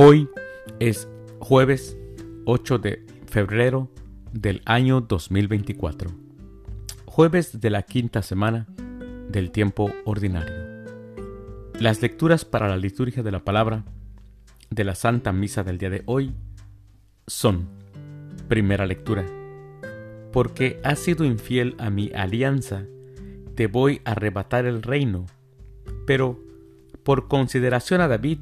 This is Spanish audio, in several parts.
Hoy es jueves 8 de febrero del año 2024, jueves de la quinta semana del tiempo ordinario. Las lecturas para la liturgia de la palabra de la Santa Misa del día de hoy son, primera lectura, porque has sido infiel a mi alianza, te voy a arrebatar el reino, pero por consideración a David,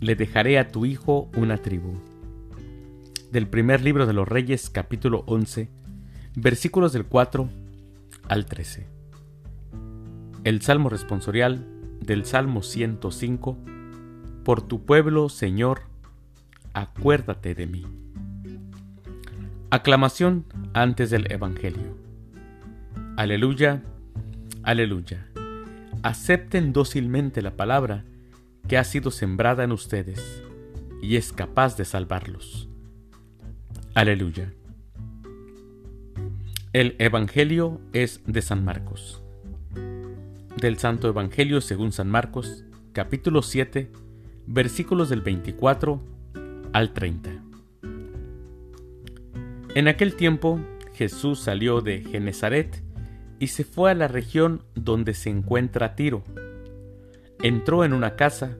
le dejaré a tu hijo una tribu. Del primer libro de los Reyes capítulo 11, versículos del 4 al 13. El Salmo responsorial del Salmo 105, Por tu pueblo, Señor, acuérdate de mí. Aclamación antes del Evangelio. Aleluya, aleluya. Acepten dócilmente la palabra que ha sido sembrada en ustedes y es capaz de salvarlos. Aleluya. El Evangelio es de San Marcos. Del Santo Evangelio según San Marcos, capítulo 7, versículos del 24 al 30. En aquel tiempo Jesús salió de Genezaret y se fue a la región donde se encuentra Tiro Entró en una casa,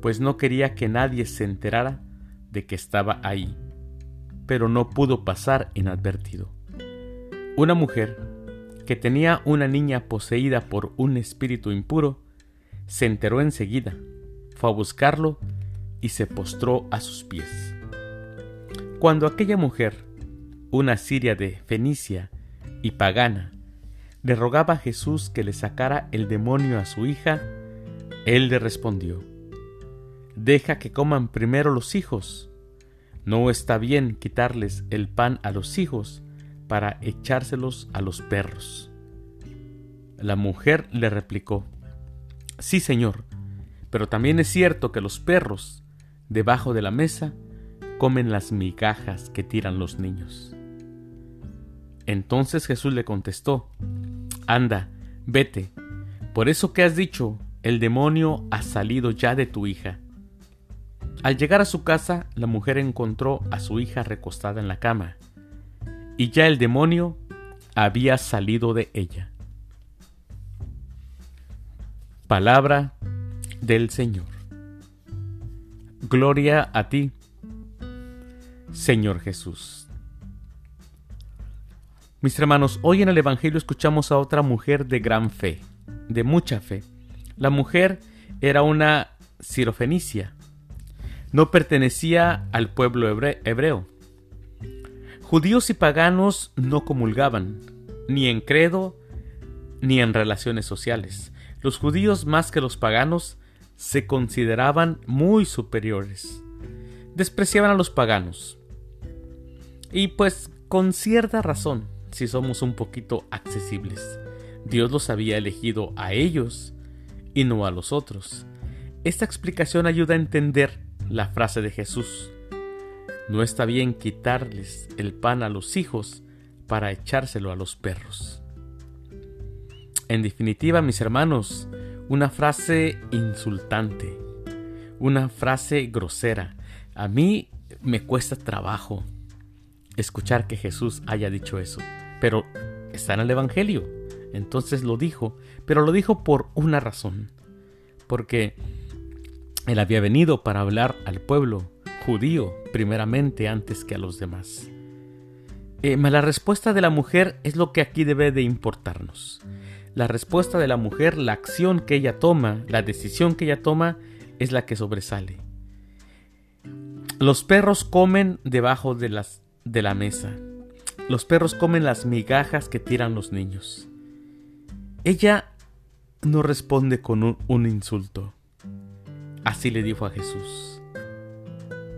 pues no quería que nadie se enterara de que estaba ahí, pero no pudo pasar inadvertido. Una mujer, que tenía una niña poseída por un espíritu impuro, se enteró enseguida, fue a buscarlo y se postró a sus pies. Cuando aquella mujer, una siria de Fenicia y pagana, le rogaba a Jesús que le sacara el demonio a su hija, él le respondió, Deja que coman primero los hijos. No está bien quitarles el pan a los hijos para echárselos a los perros. La mujer le replicó, Sí, señor, pero también es cierto que los perros, debajo de la mesa, comen las migajas que tiran los niños. Entonces Jesús le contestó, Anda, vete, por eso que has dicho, el demonio ha salido ya de tu hija. Al llegar a su casa, la mujer encontró a su hija recostada en la cama, y ya el demonio había salido de ella. Palabra del Señor. Gloria a ti, Señor Jesús. Mis hermanos, hoy en el Evangelio escuchamos a otra mujer de gran fe, de mucha fe, la mujer era una sirofenicia. No pertenecía al pueblo hebreo. Judíos y paganos no comulgaban, ni en credo ni en relaciones sociales. Los judíos más que los paganos se consideraban muy superiores. Despreciaban a los paganos. Y pues con cierta razón, si somos un poquito accesibles. Dios los había elegido a ellos y no a los otros. Esta explicación ayuda a entender la frase de Jesús. No está bien quitarles el pan a los hijos para echárselo a los perros. En definitiva, mis hermanos, una frase insultante, una frase grosera. A mí me cuesta trabajo escuchar que Jesús haya dicho eso, pero está en el Evangelio. Entonces lo dijo, pero lo dijo por una razón, porque él había venido para hablar al pueblo judío primeramente antes que a los demás. Eh, la respuesta de la mujer es lo que aquí debe de importarnos. La respuesta de la mujer, la acción que ella toma, la decisión que ella toma, es la que sobresale. Los perros comen debajo de, las, de la mesa. Los perros comen las migajas que tiran los niños. Ella no responde con un, insulto. Así le dijo a Jesús.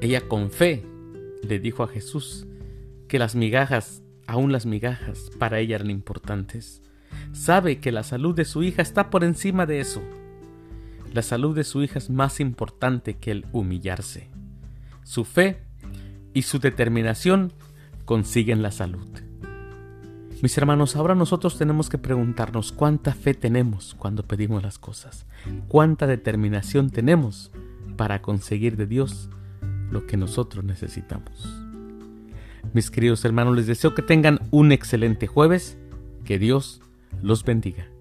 Ella con fe le dijo a Jesús que las migajas, aún las migajas, para ella eran importantes. Sabe que la salud de su hija está por encima de eso. La salud de su hija es más importante que el humillarse. Su fe y su determinación consiguen la salud. Mis hermanos, ahora nosotros tenemos que preguntarnos cuánta fe tenemos cuando pedimos las cosas, cuánta determinación tenemos para conseguir de Dios lo que nosotros necesitamos. Mis queridos hermanos, les deseo que tengan un excelente jueves. Que Dios los bendiga.